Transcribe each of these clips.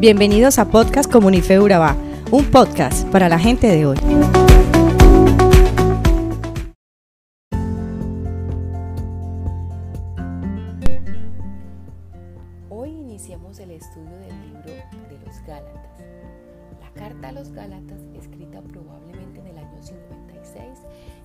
Bienvenidos a Podcast Comunife Urabá, un podcast para la gente de hoy. Hoy iniciamos el estudio del libro de los Gálatas. La carta a los Gálatas, escrita probablemente en el año 56,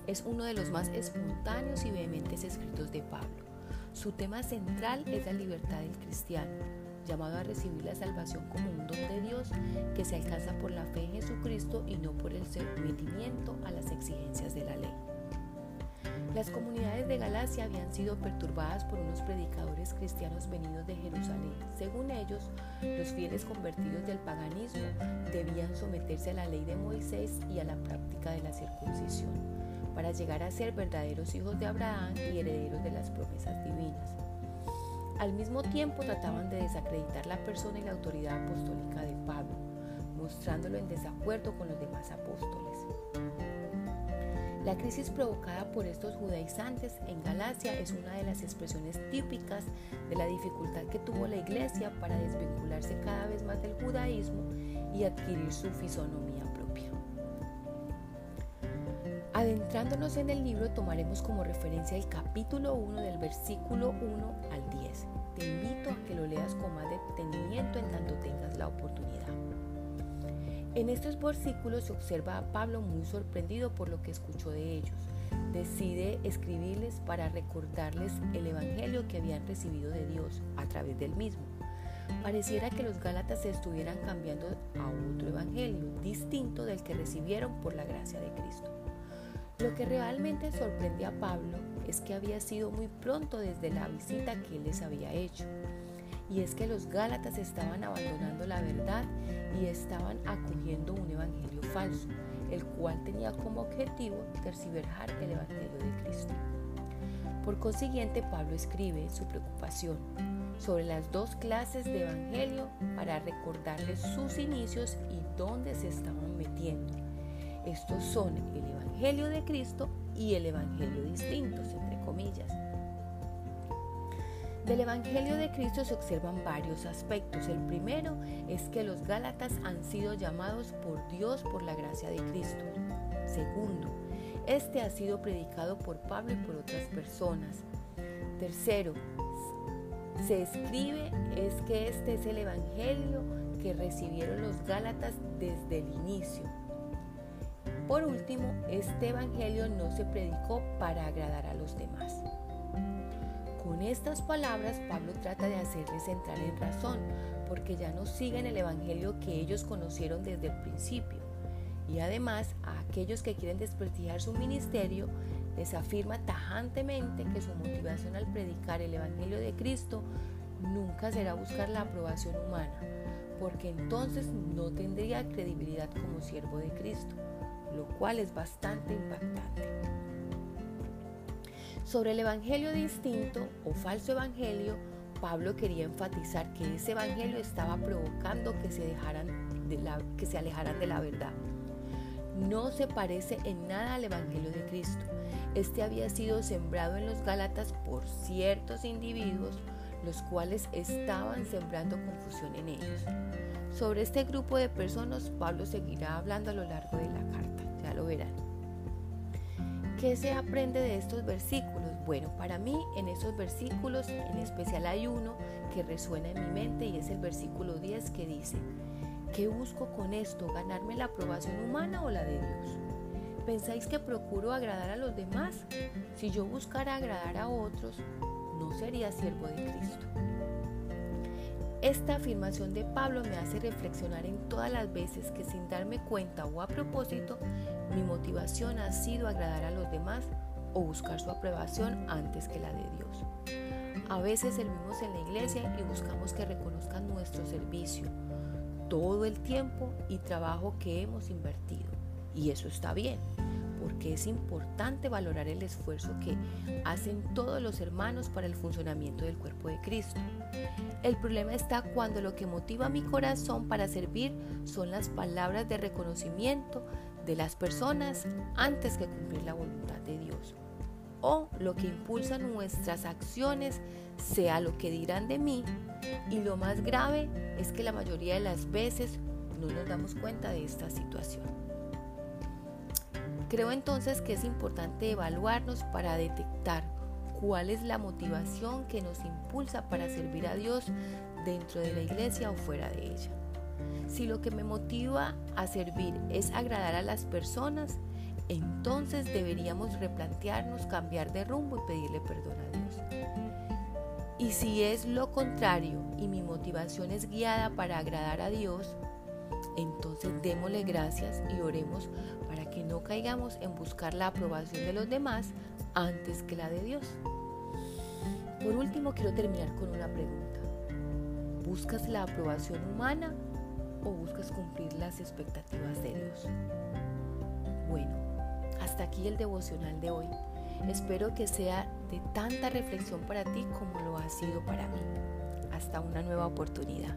es uno de los más espontáneos y vehementes escritos de Pablo. Su tema central es la libertad del cristiano llamado a recibir la salvación como un don de Dios que se alcanza por la fe en Jesucristo y no por el sometimiento a las exigencias de la ley. Las comunidades de Galacia habían sido perturbadas por unos predicadores cristianos venidos de Jerusalén. Según ellos, los fieles convertidos del paganismo debían someterse a la ley de Moisés y a la práctica de la circuncisión para llegar a ser verdaderos hijos de Abraham y herederos de las promesas divinas. Al mismo tiempo trataban de desacreditar la persona y la autoridad apostólica de Pablo, mostrándolo en desacuerdo con los demás apóstoles. La crisis provocada por estos judaizantes en Galacia es una de las expresiones típicas de la dificultad que tuvo la iglesia para desvincularse cada vez más del judaísmo y adquirir su fisonomía Adentrándonos en el libro tomaremos como referencia el capítulo 1 del versículo 1 al 10. Te invito a que lo leas con más detenimiento en tanto tengas la oportunidad. En estos versículos se observa a Pablo muy sorprendido por lo que escuchó de ellos. Decide escribirles para recordarles el Evangelio que habían recibido de Dios a través del mismo. Pareciera que los Gálatas se estuvieran cambiando a otro Evangelio distinto del que recibieron por la gracia de Cristo. Lo que realmente sorprende a Pablo es que había sido muy pronto desde la visita que él les había hecho. Y es que los Gálatas estaban abandonando la verdad y estaban acogiendo un evangelio falso, el cual tenía como objetivo terciverjar el evangelio de Cristo. Por consiguiente, Pablo escribe su preocupación sobre las dos clases de evangelio para recordarles sus inicios y dónde se estaban metiendo. Estos son el Evangelio de Cristo y el Evangelio distintos, entre comillas. Del Evangelio de Cristo se observan varios aspectos. El primero es que los Gálatas han sido llamados por Dios por la gracia de Cristo. Segundo, este ha sido predicado por Pablo y por otras personas. Tercero, se escribe es que este es el Evangelio que recibieron los Gálatas desde el inicio. Por último, este Evangelio no se predicó para agradar a los demás. Con estas palabras, Pablo trata de hacerles entrar en razón, porque ya no siguen el Evangelio que ellos conocieron desde el principio. Y además, a aquellos que quieren desprestigiar su ministerio, les afirma tajantemente que su motivación al predicar el Evangelio de Cristo nunca será buscar la aprobación humana, porque entonces no tendría credibilidad como siervo de Cristo lo cual es bastante impactante. Sobre el Evangelio distinto o falso Evangelio, Pablo quería enfatizar que ese Evangelio estaba provocando que se, dejaran que se alejaran de la verdad. No se parece en nada al Evangelio de Cristo. Este había sido sembrado en los Gálatas por ciertos individuos, los cuales estaban sembrando confusión en ellos. Sobre este grupo de personas, Pablo seguirá hablando a lo largo de la carta verán. ¿Qué se aprende de estos versículos? Bueno, para mí en esos versículos en especial hay uno que resuena en mi mente y es el versículo 10 que dice, ¿qué busco con esto? ¿Ganarme la aprobación humana o la de Dios? ¿Pensáis que procuro agradar a los demás? Si yo buscara agradar a otros, no sería siervo de Cristo. Esta afirmación de Pablo me hace reflexionar en todas las veces que sin darme cuenta o a propósito, mi motivación ha sido agradar a los demás o buscar su aprobación antes que la de Dios. A veces servimos en la iglesia y buscamos que reconozcan nuestro servicio, todo el tiempo y trabajo que hemos invertido. Y eso está bien porque es importante valorar el esfuerzo que hacen todos los hermanos para el funcionamiento del cuerpo de Cristo. El problema está cuando lo que motiva mi corazón para servir son las palabras de reconocimiento de las personas antes que cumplir la voluntad de Dios. o lo que impulsa nuestras acciones sea lo que dirán de mí y lo más grave es que la mayoría de las veces no nos damos cuenta de esta situación. Creo entonces que es importante evaluarnos para detectar cuál es la motivación que nos impulsa para servir a Dios dentro de la iglesia o fuera de ella. Si lo que me motiva a servir es agradar a las personas, entonces deberíamos replantearnos, cambiar de rumbo y pedirle perdón a Dios. Y si es lo contrario y mi motivación es guiada para agradar a Dios, entonces démosle gracias y oremos que no caigamos en buscar la aprobación de los demás antes que la de Dios. Por último, quiero terminar con una pregunta. ¿Buscas la aprobación humana o buscas cumplir las expectativas de Dios? Bueno, hasta aquí el devocional de hoy. Espero que sea de tanta reflexión para ti como lo ha sido para mí. Hasta una nueva oportunidad.